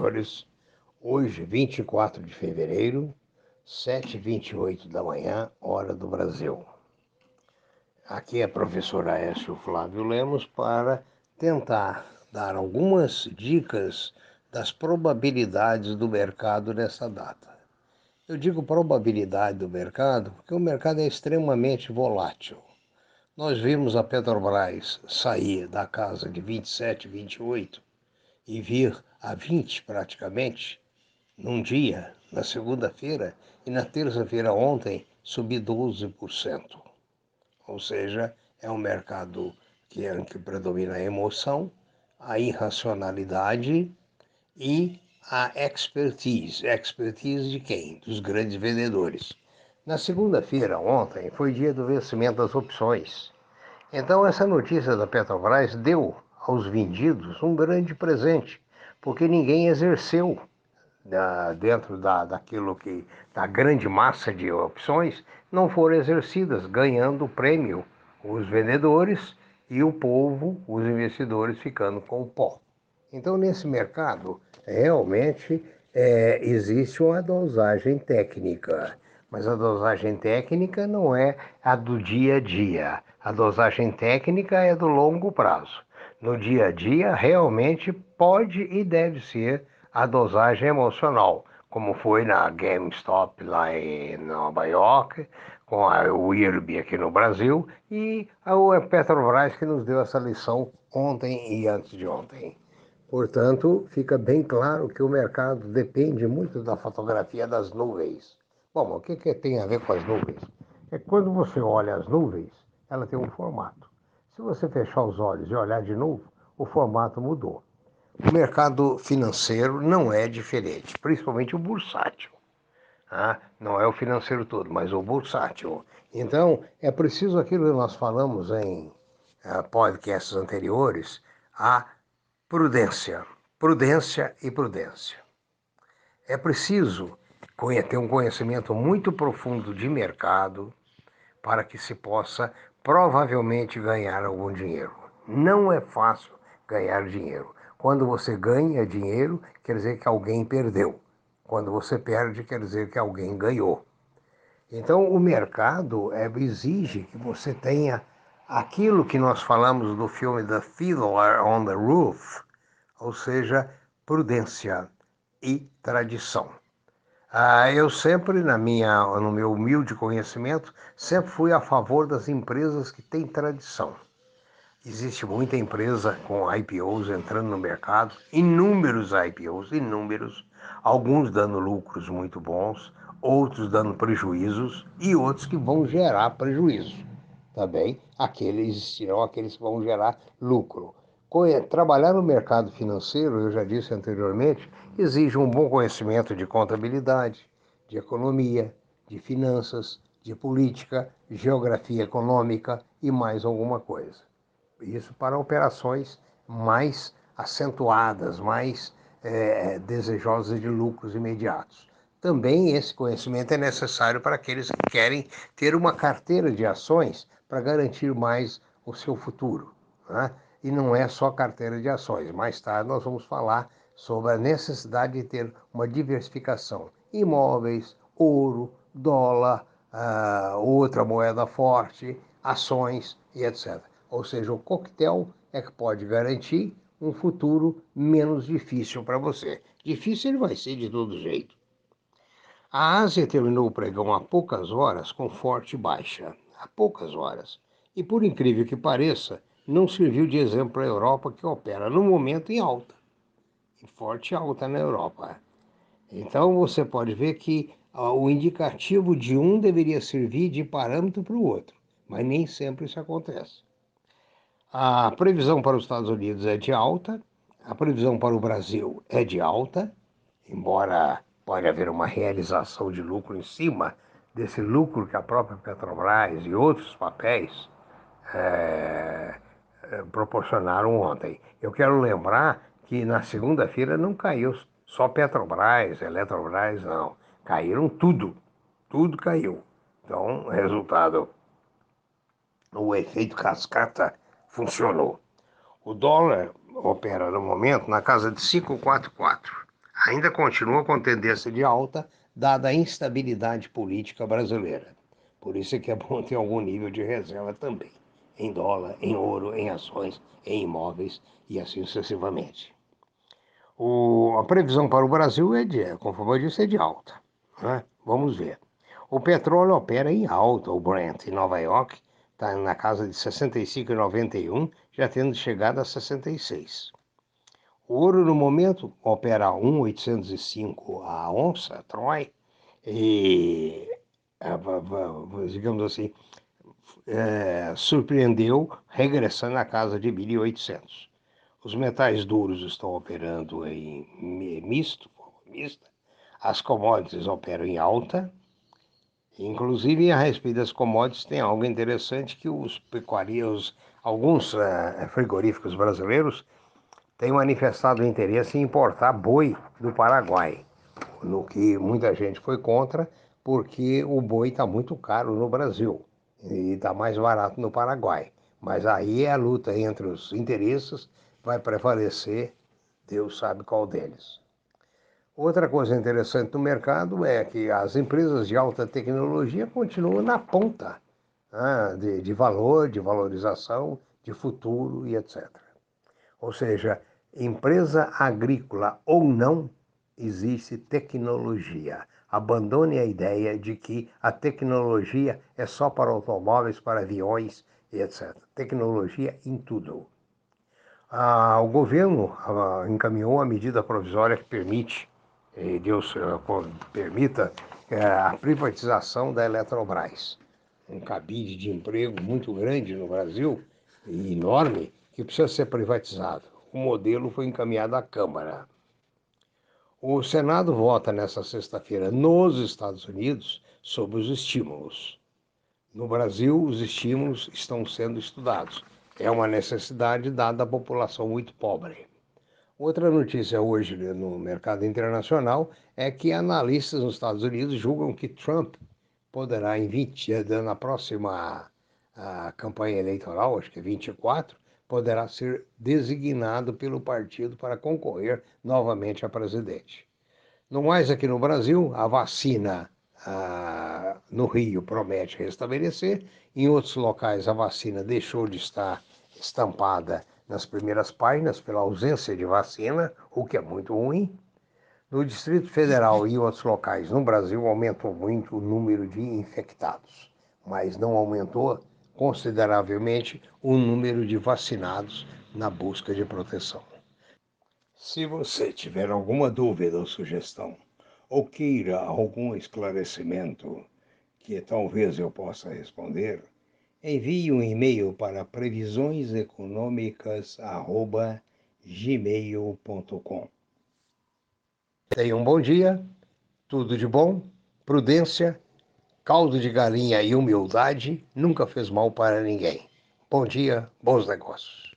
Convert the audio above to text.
senhores, hoje, 24 de fevereiro, 7h28 da manhã, hora do Brasil. Aqui é a professora Aécio Flávio Lemos para tentar dar algumas dicas das probabilidades do mercado nessa data. Eu digo probabilidade do mercado porque o mercado é extremamente volátil. Nós vimos a Petrobras sair da casa de 27, 28 e vir a 20 praticamente num dia, na segunda-feira, e na terça-feira ontem subir 12%. Ou seja, é um mercado que, é, que predomina a emoção, a irracionalidade e a expertise. Expertise de quem? Dos grandes vendedores. Na segunda-feira, ontem, foi dia do vencimento das opções. Então, essa notícia da Petrobras deu aos vendidos um grande presente, porque ninguém exerceu da, dentro da, daquilo que, da grande massa de opções, não foram exercidas, ganhando o prêmio os vendedores e o povo, os investidores, ficando com o pó. Então, nesse mercado, realmente é, existe uma dosagem técnica, mas a dosagem técnica não é a do dia a dia. A dosagem técnica é do longo prazo. No dia a dia, realmente pode e deve ser a dosagem emocional, como foi na GameStop lá em Nova York, com a Wirby aqui no Brasil e a Petrobras que nos deu essa lição ontem e antes de ontem. Portanto, fica bem claro que o mercado depende muito da fotografia das nuvens. Bom, o que, que tem a ver com as nuvens? É quando você olha as nuvens, ela tem um formato. Se você fechar os olhos e olhar de novo, o formato mudou. O mercado financeiro não é diferente, principalmente o bursátil. Ah, não é o financeiro todo, mas o bursátil. Então, é preciso aquilo que nós falamos em uh, podcasts anteriores, a Prudência, prudência e prudência. É preciso ter um conhecimento muito profundo de mercado para que se possa provavelmente ganhar algum dinheiro. Não é fácil ganhar dinheiro. Quando você ganha dinheiro, quer dizer que alguém perdeu. Quando você perde, quer dizer que alguém ganhou. Então, o mercado é, exige que você tenha aquilo que nós falamos do filme The Fiddler on the Roof, ou seja, prudência e tradição. Ah, eu sempre, na minha, no meu humilde conhecimento, sempre fui a favor das empresas que têm tradição. Existe muita empresa com IPOs entrando no mercado, inúmeros IPOs, inúmeros, alguns dando lucros muito bons, outros dando prejuízos e outros que vão gerar prejuízo também aqueles existirão aqueles que vão gerar lucro. Trabalhar no mercado financeiro, eu já disse anteriormente, exige um bom conhecimento de contabilidade, de economia, de finanças, de política, geografia econômica e mais alguma coisa. Isso para operações mais acentuadas, mais é, desejosas de lucros imediatos. Também esse conhecimento é necessário para aqueles que querem ter uma carteira de ações para garantir mais o seu futuro. Né? E não é só carteira de ações. Mais tarde nós vamos falar sobre a necessidade de ter uma diversificação. Imóveis, ouro, dólar, uh, outra moeda forte, ações e etc. Ou seja, o coquetel é que pode garantir um futuro menos difícil para você. Difícil ele vai ser de todo jeito. A Ásia terminou o pregão há poucas horas com forte baixa há poucas horas. E por incrível que pareça, não serviu de exemplo para a Europa, que opera no momento em alta, em forte alta na Europa. Então você pode ver que o indicativo de um deveria servir de parâmetro para o outro, mas nem sempre isso acontece. A previsão para os Estados Unidos é de alta, a previsão para o Brasil é de alta, embora pode haver uma realização de lucro em cima desse lucro que a própria Petrobras e outros papéis é, proporcionaram ontem. Eu quero lembrar que na segunda-feira não caiu só Petrobras, Eletrobras, não. Caíram tudo. Tudo caiu. Então, resultado, o efeito cascata funcionou. O dólar opera no momento na casa de 544. ainda continua com tendência de alta, dada a instabilidade política brasileira. Por isso é que é bom ter algum nível de reserva também, em dólar, em ouro, em ações, em imóveis e assim sucessivamente. O, a previsão para o Brasil é de, conforme eu disse, é de alta. Né? Vamos ver. O petróleo opera em alta, o Brent, em Nova York, está na casa de 65,91, já tendo chegado a 66. O ouro, no momento, opera a 1,805 a onça, Troy, e, digamos assim, é, surpreendeu, regressando à casa de 1.800. Os metais duros estão operando em misto, mista. As commodities operam em alta. Inclusive, a respeito das commodities, tem algo interessante que os pecuários, alguns uh, frigoríficos brasileiros têm manifestado interesse em importar boi do Paraguai, no que muita gente foi contra, porque o boi está muito caro no Brasil e está mais barato no Paraguai. Mas aí é a luta entre os interesses vai prevalecer, Deus sabe qual deles. Outra coisa interessante do mercado é que as empresas de alta tecnologia continuam na ponta né, de, de valor, de valorização, de futuro e etc. Ou seja, empresa agrícola ou não, existe tecnologia. Abandone a ideia de que a tecnologia é só para automóveis, para aviões e etc. Tecnologia em tudo. Ah, o governo ah, encaminhou a medida provisória que permite, e Deus ah, permita, é, a privatização da Eletrobras. Um cabide de emprego muito grande no Brasil, enorme, que precisa ser privatizado. O modelo foi encaminhado à Câmara. O Senado vota nesta sexta-feira nos Estados Unidos sobre os estímulos. No Brasil, os estímulos estão sendo estudados é uma necessidade dada a população muito pobre. Outra notícia hoje no mercado internacional é que analistas nos Estados Unidos julgam que Trump poderá, em 20, na próxima campanha eleitoral, acho que é 24, poderá ser designado pelo partido para concorrer novamente a presidente. No mais, aqui no Brasil, a vacina ah, no Rio promete restabelecer, em outros locais a vacina deixou de estar estampada nas primeiras páginas pela ausência de vacina, o que é muito ruim. No Distrito Federal e outros locais no Brasil aumentou muito o número de infectados, mas não aumentou consideravelmente o número de vacinados na busca de proteção. Se você tiver alguma dúvida ou sugestão, ou queira algum esclarecimento que talvez eu possa responder, envie um e-mail para previsioneseconômicas@gmail.com. Tenha um bom dia, tudo de bom, prudência, caldo de galinha e humildade nunca fez mal para ninguém. Bom dia, bons negócios.